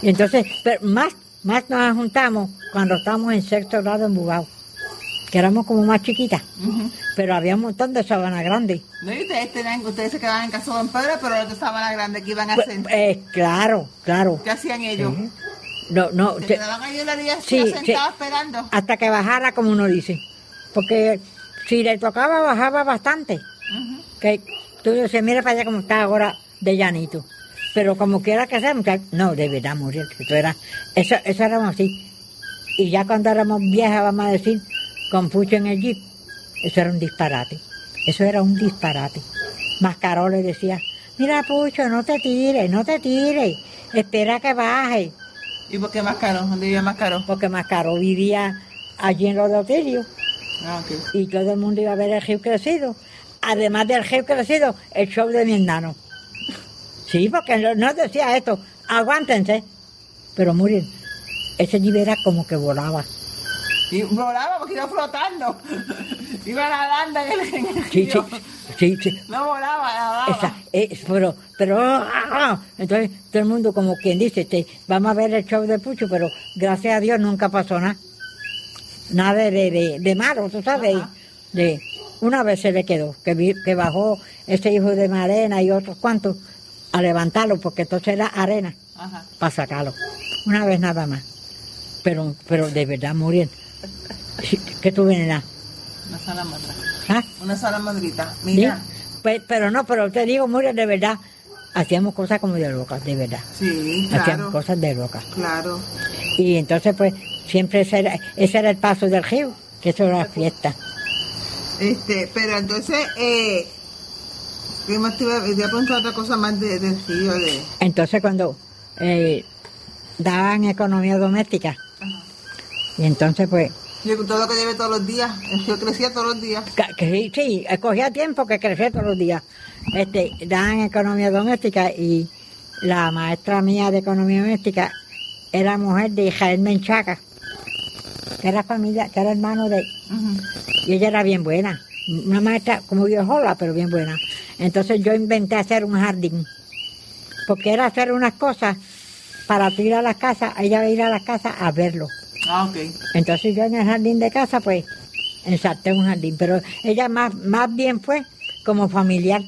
Y entonces, pero más, más nos juntamos cuando estábamos en sexto grado en Bugao, que éramos como más chiquitas, pero había un montón de sabana grande. No, y ustedes, tenían, ustedes se quedaban en casa de Don Pedro, pero los de sabana grande que iban a pues, hacer. Eh, claro, claro. ¿Qué hacían ellos? No, no. ¿Se quedaban ahí en la día sí, sentados esperando? Hasta que bajara, como uno dice. Porque si le tocaba, bajaba bastante. Que tú dices, mira para allá como está ahora de llanito. Pero como quiera que sea, no, de verdad, morir. Eso, era, eso, eso éramos así. Y ya cuando éramos viejas, vamos a decir, con Pucho en el jeep, eso era un disparate. Eso era un disparate. Mascaró le decía, mira Pucho, no te tires, no te tires, espera que baje. ¿Y por qué Mascaró? ¿Dónde vivía Mascaró? Porque Mascaró vivía allí en los de Otilio. Ah, y todo el mundo iba a ver el río crecido. Además del río crecido, el show de mi enano. Sí, porque no decía esto, aguántense. Pero miren, ese jeep era como que volaba. Y volaba porque iba flotando. iba nadando en el, en el sí, sí, sí, sí, No volaba, nadaba. Esa, pero, pero, ah, ah, entonces todo el mundo como quien dice, vamos a ver el show de Pucho, pero gracias a Dios nunca pasó nada. Nada de, de, de malo, tú sabes. De, una vez se le quedó, que, que bajó ese hijo de Marena y otros cuantos a levantarlo, porque entonces era arena para sacarlo. Una vez nada más. Pero, pero de verdad muriendo. ¿Qué tú vienes Una sala madrita. ¿Ah? Una sala madrita. Mira. Pues, pero no, pero te digo, Muriel, de verdad, hacíamos cosas como de locas, de verdad. Sí, claro. Hacíamos cosas de locas. Claro. Y entonces, pues, siempre ese era, ese era el paso del río, que eso era la fiesta. Este, pero entonces, eh, te iba, a preguntar otra cosa más de, del río. De... Entonces, cuando eh, daban economía doméstica, y entonces, pues. Y todo lo que lleve todos los días, río crecía todos los días. sí, sí, cogía tiempo que crecía todos los días. Este, daban economía doméstica y la maestra mía de economía doméstica era mujer de Jael Menchaca que era familia, que era hermano de... Y ella era bien buena, una maestra como viejola, pero bien buena. Entonces yo inventé hacer un jardín, porque era hacer unas cosas para ir a la casa, ella iba a ir a la casa a verlo. Ah, ok. Entonces yo en el jardín de casa, pues, ensarté un jardín, pero ella más, más bien fue como familiar.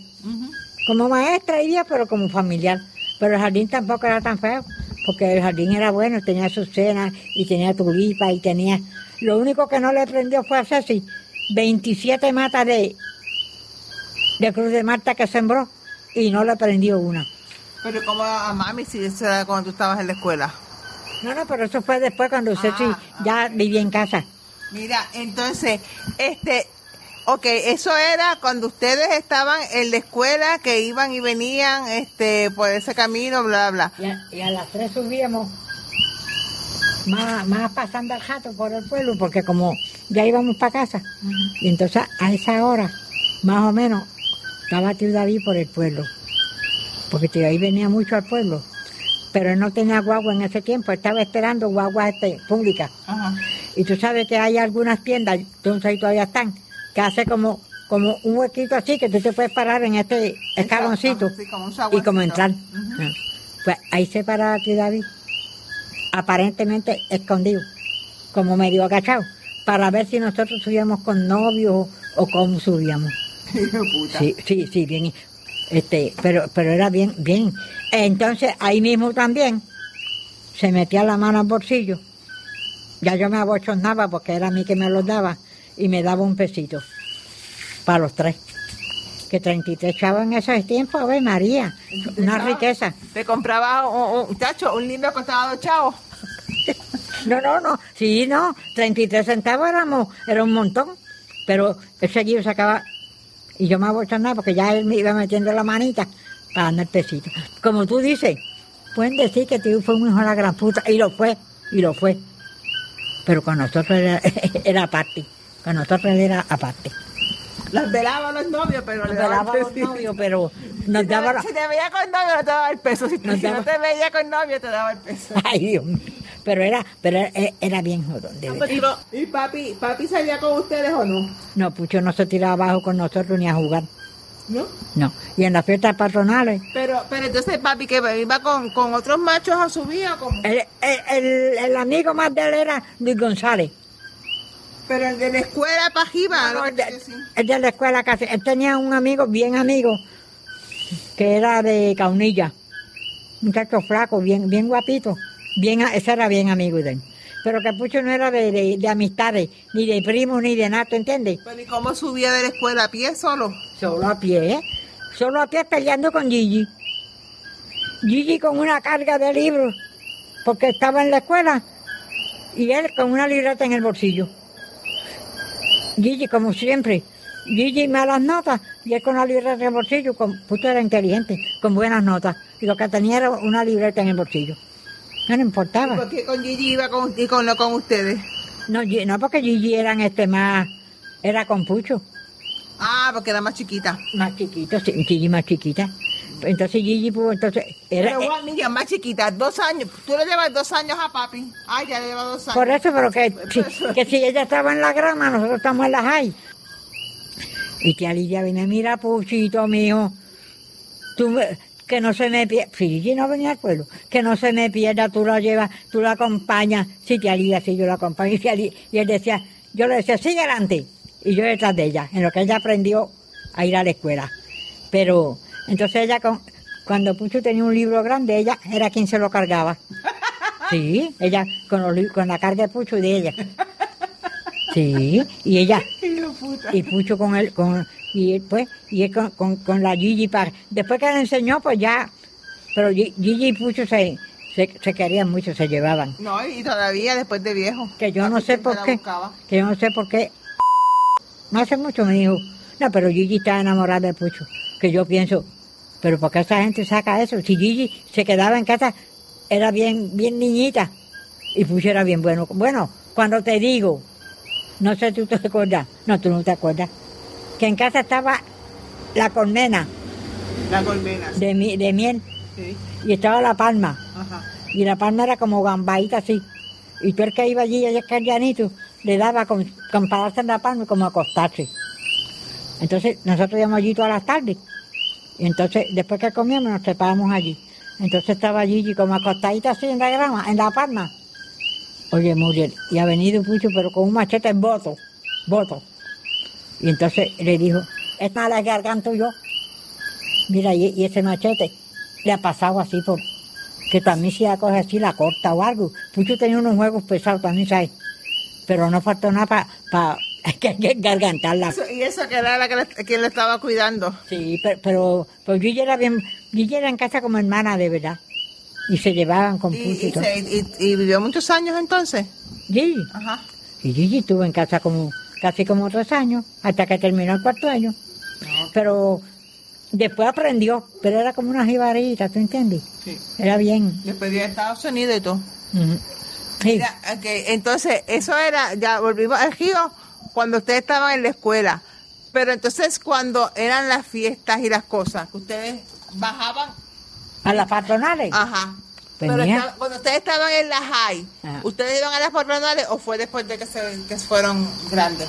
Como maestra iría, pero como familiar. Pero el jardín tampoco era tan feo porque el jardín era bueno, tenía sus cenas y tenía tulipas y tenía... Lo único que no le prendió fue a Ceci 27 matas de, de Cruz de Marta que sembró y no le prendió una. Pero como a mami si eso era cuando tú estabas en la escuela. No, no, pero eso fue después cuando Ceci ah, ya vivía en casa. Mira, entonces, este, Ok, eso era cuando ustedes estaban en la escuela, que iban y venían este por ese camino, bla, bla. Y a, las tres subíamos, más, más pasando al jato por el pueblo, porque como ya íbamos para casa, y entonces a esa hora, más o menos, estaba tío David por el pueblo, porque tío ahí venía mucho al pueblo, pero él no tenía guagua en ese tiempo, estaba esperando guagua este, pública. Y tú sabes que hay algunas tiendas, entonces ahí todavía están, que hace como, como un huequito así que tú te puedes parar en este escaloncito y como entrar. Ah. Pues ahí se paraba aquí David, aparentemente escondido, como medio agachado, para ver si nosotros subíamos con novios o cómo subíamos. Sí, sí, sí, bien. Este, pero, pero era bien, bien. Entonces ahí mismo también se metía la mano al bolsillo. Ya yo me abochonaba porque era a mí que me los daba y me daba un pesito para los tres. Que 33 chavos en esos tiempos, a ver, María, una riqueza. ¿Te compraba un, chacho, un lindo costaba dos chavos? no, no, no, sí, no, 33 centavos éramos, era un montón, pero ese se sacaba, y yo me nada porque ya él me iba metiendo la manita para darme el pesito. Como tú dices, pueden decir que tú fue un hijo de la gran puta, y lo fue, y lo fue. Pero con nosotros era, era aparte. Con nosotros era aparte. Las velaba los novios, pero le velaba los novios, pero nos daba... Si te veía con novio, no te daba el peso. Si, no te veía con novio, te daba el peso. Ay, Dios mío. Pero era, pero era, bien jodón, de ah, pues, ¿Y papi, papi salía con ustedes o no? No, Pucho no se tiraba abajo con nosotros ni a jugar. ¿No? No. Y en las fiestas patronales. Pero, pero entonces papi que iba con, con otros machos a subir o como. El, el, el, amigo más de él era Luis González. Pero el de la escuela para arriba. el, de, la escuela casi. Él tenía un amigo, bien amigo, que era de Caunilla. Un muchacho flaco, bien, bien guapito. Bien, ese era bien amigo de él. Pero Capucho no era de, de, amistades, ni de primo, ni de nada, ¿entiendes? ¿y cómo subía de la escuela a pie solo? Solo a pie, ¿eh? Solo a pie peleando con Gigi. Gigi con una carga de libros, porque estaba en la escuela, y él con una libreta en el bolsillo. Gigi, como siempre, Gigi malas notas y él con una libreta en el bolsillo, con, puto era inteligente, con buenas notas. Y lo que tenía era una libreta en el bolsillo. No le importaba. ¿Y por qué con Gigi iba con, y con, no con ustedes? No, no, porque Gigi eran este más, era con Pucho. Ah, porque era más chiquita. Más chiquito, sí, Gigi más chiquita. Entonces Gigi, pues, entonces... Era, pero una niña más chiquita, dos años. Tú le llevas dos años a papi. Ay, ya le llevas dos años. Por eso, pero que, si, que si ella estaba en la grama, nosotros estamos en la high. Y tía Lidia viene, mira, Puchito, mío, tú, que no se me pierda, Gigi no venía al pueblo, que no se me pierda, tú la llevas, tú la acompañas, si tía Lidia, si yo la acompaño, y, y él decía, yo le decía, sigue adelante, y yo detrás de ella, en lo que ella aprendió a ir a la escuela. Pero entonces ella, cuando Pucho tenía un libro grande, ella era quien se lo cargaba. Sí, ella con, con la carga de Pucho y de ella. Sí, y ella. Y Pucho con él, con, y pues, y él con, con, la Gigi para. Después que le enseñó, pues ya. Pero Gigi y Pucho se, se, se, querían mucho, se llevaban. No, y todavía después de viejo. Que yo no sé por qué. Que yo no sé por qué. No hace mucho me dijo, no, pero Gigi está enamorada de Pucho. Que yo pienso, pero ¿por qué esa gente saca eso? Si Gigi se quedaba en casa, era bien, bien niñita. Y Pucho era bien bueno. Bueno, cuando te digo, no sé si tú te acuerdas, no, tú no te acuerdas, que en casa estaba la colmena. La colmena. De, de miel. Sí. Y estaba la palma. Ajá. Y la palma era como gambaita así. Y tú el que iba allí, allá llanito, le daba con, con pararse en la palma y como acostarse. Entonces nosotros íbamos allí todas las tardes. Y entonces, después que comíamos, nos separábamos allí. Entonces estaba allí como acostadita así en la grama, en la palma. Oye, Muriel, y ha venido Pucho, pero con un machete en voto, voto. Y entonces le dijo, esta la garganta yo. Mira, y, ese machete le ha pasado así por, que también si la coge así, la corta o algo. Pucho tenía unos juegos pesados también, ¿sabes? Pero no faltó nada para pa, que, que gargantarla. ¿Y eso que era la que le, quien le estaba cuidando? Sí, pero, pero, pues Gigi era bien, Gigi era en casa como hermana de verdad. Y se llevaban con ¿Y, y, vivió muchos años entonces? Gigi. Ajá. Y Gigi estuvo en casa como casi como tres años, hasta que terminó el cuarto año. Pero después aprendió, pero era como una jibarita, ¿tú entiendes? Sí. Era bien. Después de Estados Unidos y todo. sí. entonces, eso era, ya volvimos al río cuando ustedes estaban en la escuela. Pero entonces cuando eran las fiestas y las cosas, que ustedes bajaban... A las patronales. Ajá. Pero cuando ustedes estaban en la high, ¿ustedes iban a las patronales o fue después de que, se, que fueron grandes?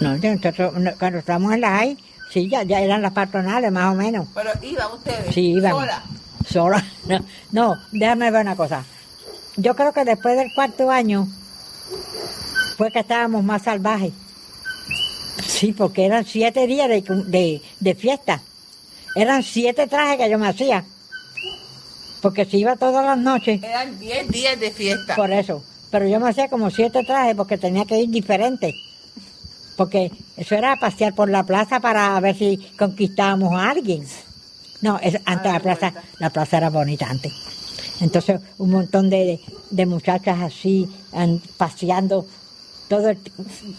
No, nosotros, cuando estábamos en la high, sí, ya, ya eran las patronales más o menos. ¿Pero iban ustedes? Sí, iban. ¿Sola? Sola. No, no, déjame ver una cosa. Yo creo que después del cuarto año fue que estábamos más salvajes. Sí, porque eran siete días de, de, fiesta. Eran siete trajes que yo me hacía. Porque si iba todas las noches. Eran diez días de fiesta. Por eso. Pero yo me hacía como siete trajes porque tenía que ir diferente. Porque eso era pasear por la plaza para ver si conquistábamos a alguien. No, es, antes la plaza, la plaza era bonita antes. Entonces un montón de, de muchachas así paseando todo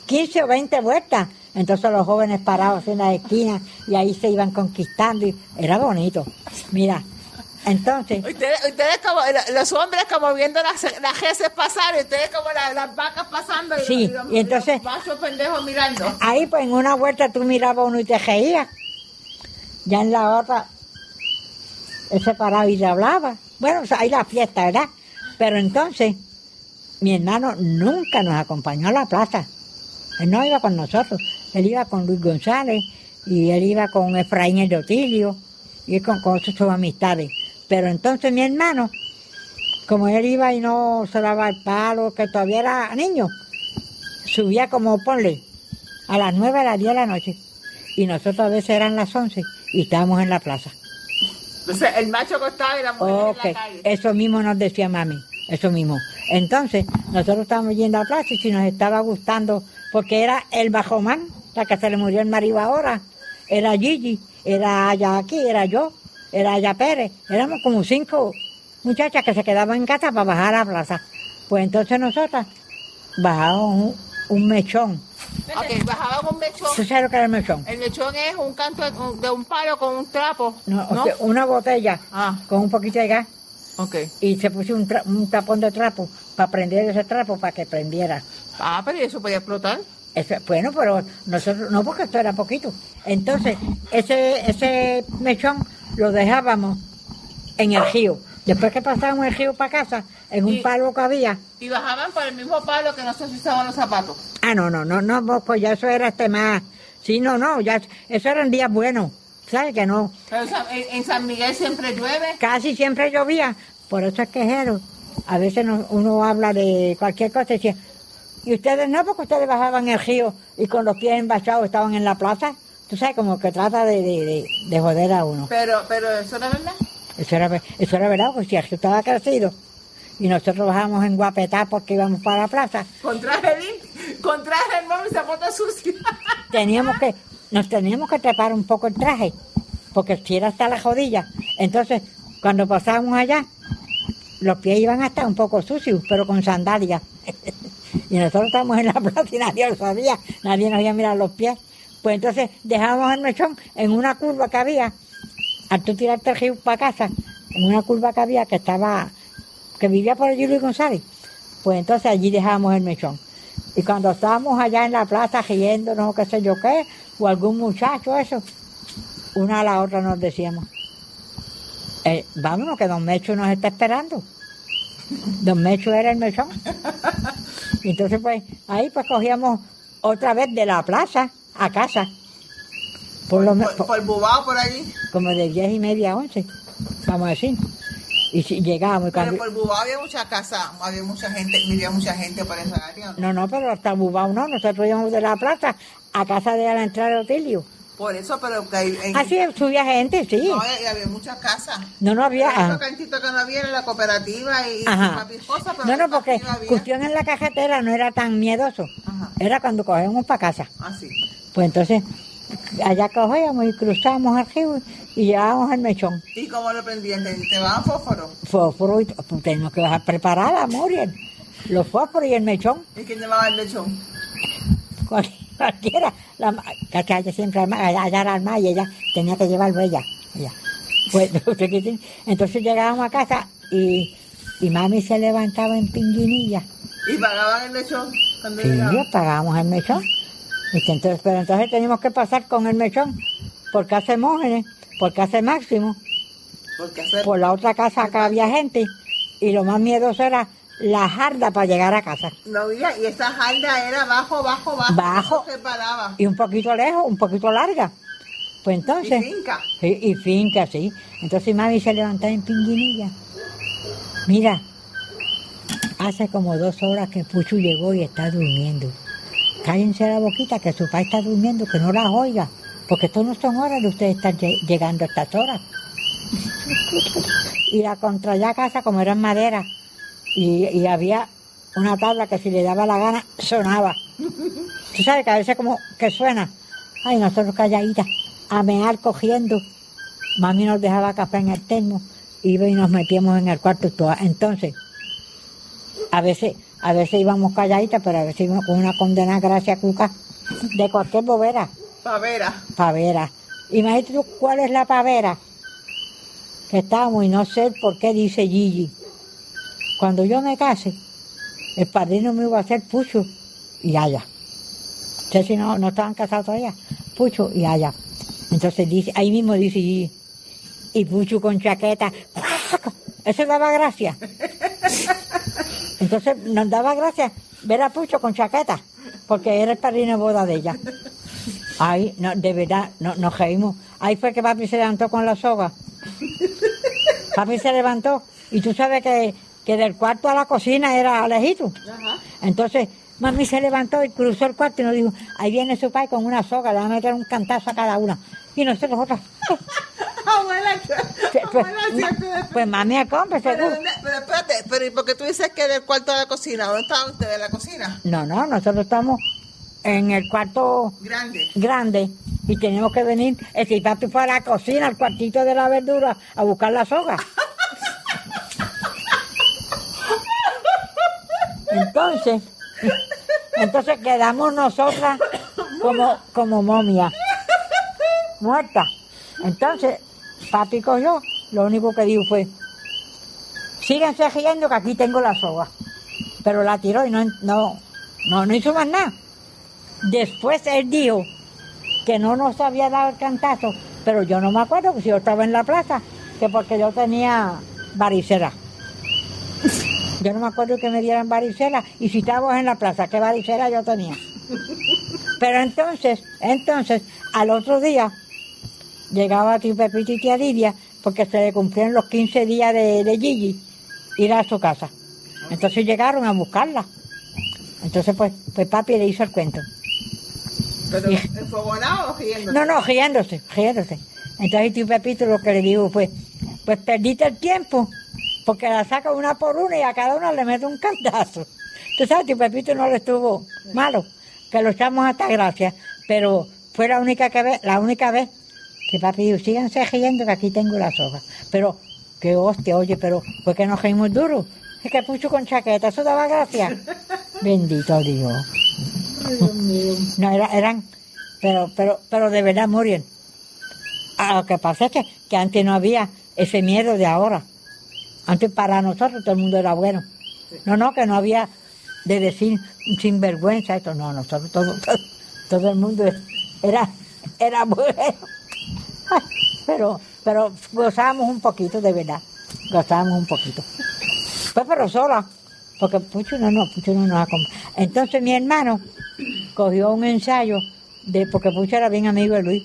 15 o 20 vueltas. Entonces los jóvenes parados en la esquina y ahí se iban conquistando y era bonito. Mira, entonces... Ustedes, como, los hombres como viendo las, las pasar y ustedes como las vacas pasando y, sí, y, entonces, los pendejos mirando. Ahí pues en una vuelta tú mirabas uno y te reías. Ya en la otra, ese parado y te hablaba. Bueno, ahí la fiesta, ¿verdad? Pero entonces mi hermano nunca nos acompañó a la plaza. Él no iba con nosotros. Él iba con Luis González y él iba con Efraín el Otilio y con, con sus amistades. Pero entonces mi hermano, como él iba y no se daba el palo, que todavía era niño, subía como, ponle, a las nueve, a las diez de la noche. Y nosotros a veces eran las once y estábamos en la plaza. Entonces el macho costaba y la mujer en la calle. Eso mismo nos decía mami, eso mismo. Entonces, nosotros estábamos yendo a la plaza y si nos estaba gustando, porque era el Bajomán, la que se le murió el marido ahora, era Gigi, era allá aquí, era yo, era allá Pérez, éramos como cinco muchachas que se quedaban en casa para bajar a la plaza. Pues entonces nosotras bajábamos un, mechón. Ok, bajaban un mechón. ¿Tú sabes lo que era el mechón? El mechón es un canto de un palo con un trapo. No, una botella ah. con un poquito de gas Okay. Y se puso un, un, tapón de trapo para prender ese trapo para que prendiera. Ah, pero eso podía explotar? Bueno, pero nosotros, no porque esto era poquito. Entonces, ese, ese mechón lo dejábamos en el río. Después que pasábamos el río para casa, en un palo que había. Y bajaban por el mismo palo que no se usaban los zapatos. Ah, no, no, no, no, pues ya eso era este más. Sí, no, no, ya, eso eran días buenos. ¿Sabes que no? Pero en San Miguel siempre llueve. Casi siempre llovía. Por eso es quejero. A veces uno habla de cualquier cosa y decía, y ustedes no, porque ustedes bajaban el río y con los pies embachados estaban en la plaza. Tú sabes, como que trata de, de, de, joder a uno. Pero, pero eso era verdad. Eso era, eso era verdad, porque si el río estaba crecido y nosotros bajábamos en Guapetá porque íbamos para la plaza. Con traje limpio, con traje y zapatos sucios. Teníamos que, nos teníamos que trepar un poco el traje, porque si era hasta la jodilla. Entonces, cuando pasábamos allá, los pies iban hasta un poco sucios, pero con sandalias. y nosotros estábamos en la plaza y nadie lo sabía, nadie nos iba a mirar los pies. Pues entonces dejábamos el mechón en una curva que había, al tú tirarte el río para casa, en una curva que había que estaba, que vivía por allí Luis González. Pues entonces allí dejábamos el mechón. Y cuando estábamos allá en la plaza riéndonos o qué sé yo qué, o algún muchacho, eso, una a la otra nos decíamos, eh, vámonos que don Mecho nos está esperando. Don Mecho era el mechón. Entonces pues ahí pues cogíamos otra vez de la plaza a casa. Por, por, por, Bubao, por allí. Como de diez y media a once, vamos a decir. Y si llegábamos. Pero por Bubao había mucha casa, había mucha gente, vivía mucha gente por esa área. No, no, pero hasta Bubao no, nosotros íbamos de la plaza a casa de la entrada de Otilio. Por eso, pero que hay, en, Así subía gente, sí. No, y había muchas casas. No, no había. Pero cantito que no había era la cooperativa y, Ajá. pero No, no, porque cuestión en la cajetera no era tan miedoso. Ajá. Era cuando cogíamos para casa. Ah, sí. Pues entonces, allá cogíamos y cruzábamos el río y llevábamos el mechón. ¿Y cómo lo prendían? ¿Te, te fósforo? Fósforo, y pues, tenemos que bajar preparada, Muriel. Los fósforos y el mechón. ¿Y quién llevaba el mechón? Cualquiera, la, que siempre allá era alma y ella tenía que llevarlo ella. ella. Pues, entonces llegábamos a casa y, y mami se levantaba en pinguinilla. ¿Y pagaban el mechón? Cuando sí, pagábamos el mechón. Entonces, pero entonces teníamos que pasar con el mechón por casa Mógenes, por casa Máximo, por la otra casa acá había gente y lo más miedoso era la jarda para llegar a casa. No había, y esa jarda era bajo, bajo, bajo. Bajo. Y un poquito lejos, un poquito larga. Pues entonces. Y finca. y finca, sí. Entonces mami se levantó en pinguinilla. Mira, hace como dos horas que Puchu llegó y está durmiendo. Cállense la boquita que su padre está durmiendo, que no la oiga. Porque esto no son horas de ustedes estar llegando a estas horas. y la contra ya casa, como era en madera, y, había una tabla que si le daba la gana sonaba. Tú sabes que a veces como que suena. Ay, nosotros calladitas, a mear cogiendo. Mami nos dejaba café en el termo, iba y nos metíamos en el cuarto. Entonces, a veces, a veces íbamos calladitas, pero a veces íbamos con una condena gracia cuca de cualquier bobera. Pavera. Pavera. Imagínate tú cuál es la pavera. Que estábamos y no sé por qué dice Gigi. Cuando yo me case, el padrino me iba a hacer Pucho y Aya. Ustedes si no, no estaban casados todavía, Pucho y Aya. Entonces dice, ahí mismo dice, y, y Pucho con chaqueta, eso daba gracia. Entonces nos daba gracia ver a Pucho con chaqueta, porque era el padrino de boda de ella. Ahí, no, de verdad, no, nos reímos. Ahí fue que papi se levantó con la soga. Papi se levantó y tú sabes que que del cuarto a la cocina era lejito. Entonces, mami se levantó y cruzó el cuarto y nos dijo, ahí viene su padre con una soga, le va a meter un cantazo a cada una. Y nosotros otras... Abuela, pues, pues mami a compra, pero, pero espérate, pero ¿y por qué tú dices que del cuarto a la cocina? ¿Dónde estaban ustedes en la cocina? No, no, nosotros estamos en el cuarto grande. grande y tenemos que venir, si papi fue a la cocina, al cuartito de la verdura, a buscar la soga. Entonces, entonces quedamos nosotras como, como momia, muerta. Entonces, papi cogió, lo único que dijo fue, síganse riendo que aquí tengo la soga. Pero la tiró y no, no, no, no hizo más nada. Después él dijo que no nos había dado el cantazo Pero yo no me acuerdo si yo estaba en la plaza, que porque yo tenía varicela. Yo no me acuerdo que me dieran varicela y si estábamos en la plaza, ¿qué varicela yo tenía? Pero entonces, entonces, al otro día, llegaba tío Pepito y tía Lidia, porque se le cumplieron los 15 días de, de Gigi, ir a su casa. Entonces llegaron a buscarla. Entonces, pues, pues papi le hizo el cuento. ¿Pero enfogonado o riéndose? No, no, riéndose, riéndose. Entonces tío Pepito lo que le dijo fue, pues perdiste el tiempo, porque la saca una por una y a cada una le mete un cantazo. Tú sabes, tío Pepito no le estuvo malo, que lo echamos hasta gracia, pero fue la única, que ve, la única vez que papi dijo, síganse riendo que aquí tengo las hojas. Pero, qué hostia, oye, pero fue que nos reímos duro. Es que pucho con chaqueta, eso daba gracia. Bendito Dios. No, era, eran, pero, pero, pero de verdad morían. Ah, lo que pasa es que, que antes no había ese miedo de ahora. Antes para nosotros todo el mundo era bueno. No, no, que no había de decir sinvergüenza, esto no, nosotros todo, todo, todo el mundo era, era bueno. Pero, pero gozábamos un poquito, de verdad. Gozábamos un poquito. Pues pero sola, porque Pucho no, no, Pucho no nos acompaña. Entonces mi hermano cogió un ensayo de, porque Pucho era bien amigo de Luis,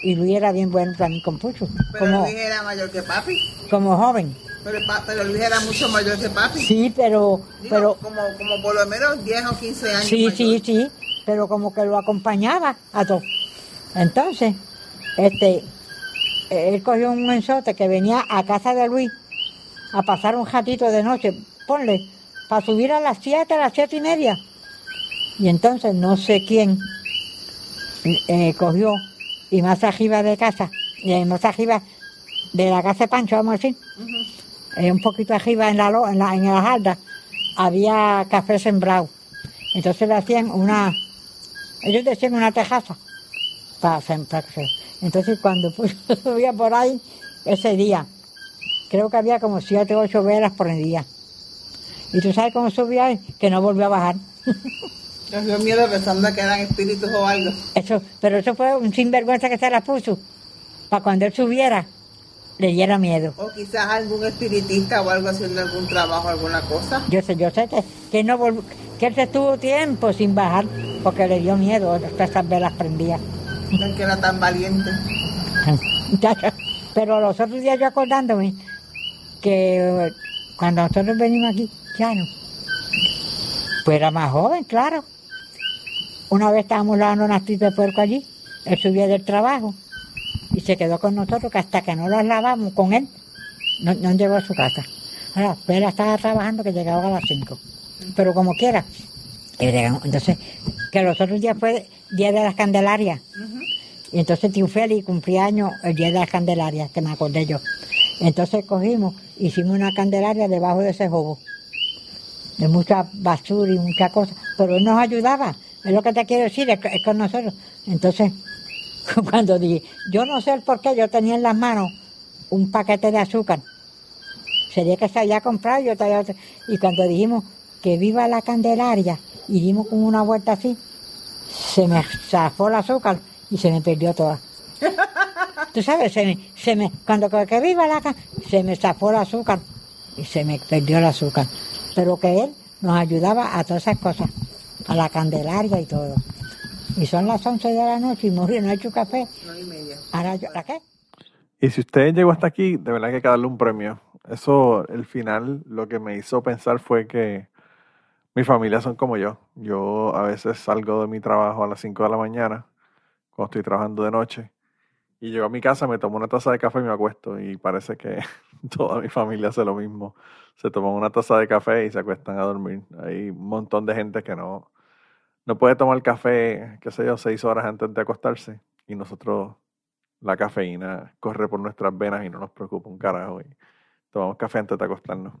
y Luis era bien bueno también con Pucho. Pero como, Luis era mayor que papi. Como joven. Pero, pero, Luis era mucho mayor que papi. Sí, pero... Digo, pero como, como por lo menos 10 o 15 años Sí, mayor. sí, sí, pero como que lo acompañaba a todos. Entonces, este, él cogió un mensote que venía a casa de Luis a pasar un ratito de noche, ponle, para subir a las 7, a las 7 y media. Y entonces no sé quién eh, cogió y más arriba de casa, y más arriba de la casa de Pancho, vamos a decir. Eh, un poquito arriba en la, en la, en la jarda, había café sembrado. Entonces le hacían una, ellos decían una tejaza para sembrar café. Entonces cuando pues, subía por ahí ese día, creo que había como siete o ocho velas por el día. Y tú sabes cómo subía ahí, que no volvió a bajar. Nos dio miedo pensando que eran espíritus o algo. Eso, pero eso fue un sinvergüenza que se la puso, para cuando él subiera, le diera miedo. O quizás algún espiritista o algo haciendo algún trabajo, alguna cosa. Yo sé, yo sé que, que no volv- que él se estuvo tiempo sin bajar porque le dio miedo hasta esas velas prendidas. No que era tan valiente. Pero los otros días yo acordándome que cuando nosotros venimos aquí, ya no. Pues era más joven, claro. Una vez estábamos lavando unas tripas de puerco allí, él subía del trabajo y se quedó con nosotros que hasta que no las lavamos con él, no, no llegó a su casa. Ahora, él estaba trabajando que llegaba a las 5. Pero como quiera. Entonces, que los otros días fue Día de las Candelarias. Y entonces tío Félix cumplía años el día de las Candelarias, que me acordé yo. Entonces cogimos, hicimos una candelaria debajo de ese jobo. De mucha basura y muchas cosas. Pero él nos ayudaba. Es lo que te quiero decir, es, es con nosotros. Entonces, cuando dije, yo no sé el por qué, yo tenía en las manos un paquete de azúcar. Sería que se había comprado, yo traía otro. Y cuando dijimos que viva la Candelaria y dimos como una vuelta así, se me zafó el azúcar y se me perdió toda. Tú sabes, se me, se me, cuando que viva la ca- se me zafó el azúcar y se me perdió el azúcar. Pero que él nos ayudaba a todas esas cosas, a la Candelaria y todo. Y son las 11 de la noche y morí, no he hecho café. No y media. Ahora yo, ¿la qué? Y si usted llegó hasta aquí, de verdad que hay que darle un premio. Eso, el final, lo que me hizo pensar fue que mi familia son como yo. Yo a veces salgo de mi trabajo a las 5 de la mañana, cuando estoy trabajando de noche, y llego a mi casa, me tomo una taza de café y me acuesto. Y parece que toda mi familia hace lo mismo. Se toman una taza de café y se acuestan a dormir. Hay un montón de gente que no, no puede tomar café, qué sé yo, seis horas antes de acostarse. Y nosotros la cafeína corre por nuestras venas y no nos preocupa un carajo. Y tomamos café antes de acostarnos.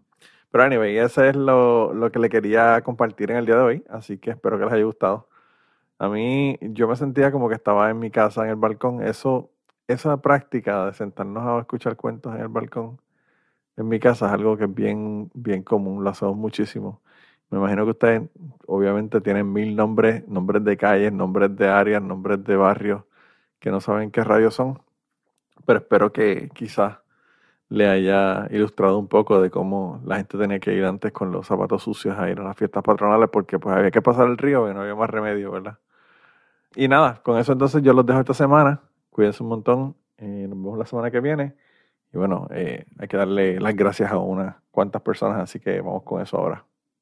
Pero anyway, ese es lo, lo que le quería compartir en el día de hoy. Así que espero que les haya gustado. A mí, yo me sentía como que estaba en mi casa, en el balcón. Eso, esa práctica de sentarnos a escuchar cuentos en el balcón, en mi casa, es algo que es bien, bien común. Lo hacemos muchísimo. Me imagino que ustedes, obviamente, tienen mil nombres, nombres de calles, nombres de áreas, nombres de barrios que no saben qué rayos son. pero espero que quizás le haya ilustrado un poco de cómo la gente tenía que ir antes con los zapatos sucios a ir a las fiestas patronales porque pues había que pasar el río y no había más remedio, ¿verdad? Y nada, con eso entonces yo los dejo esta semana. Cuídense un montón. Eh, nos vemos la semana que viene. Y bueno, eh, hay que darle las gracias a unas cuantas personas, así que vamos con eso ahora.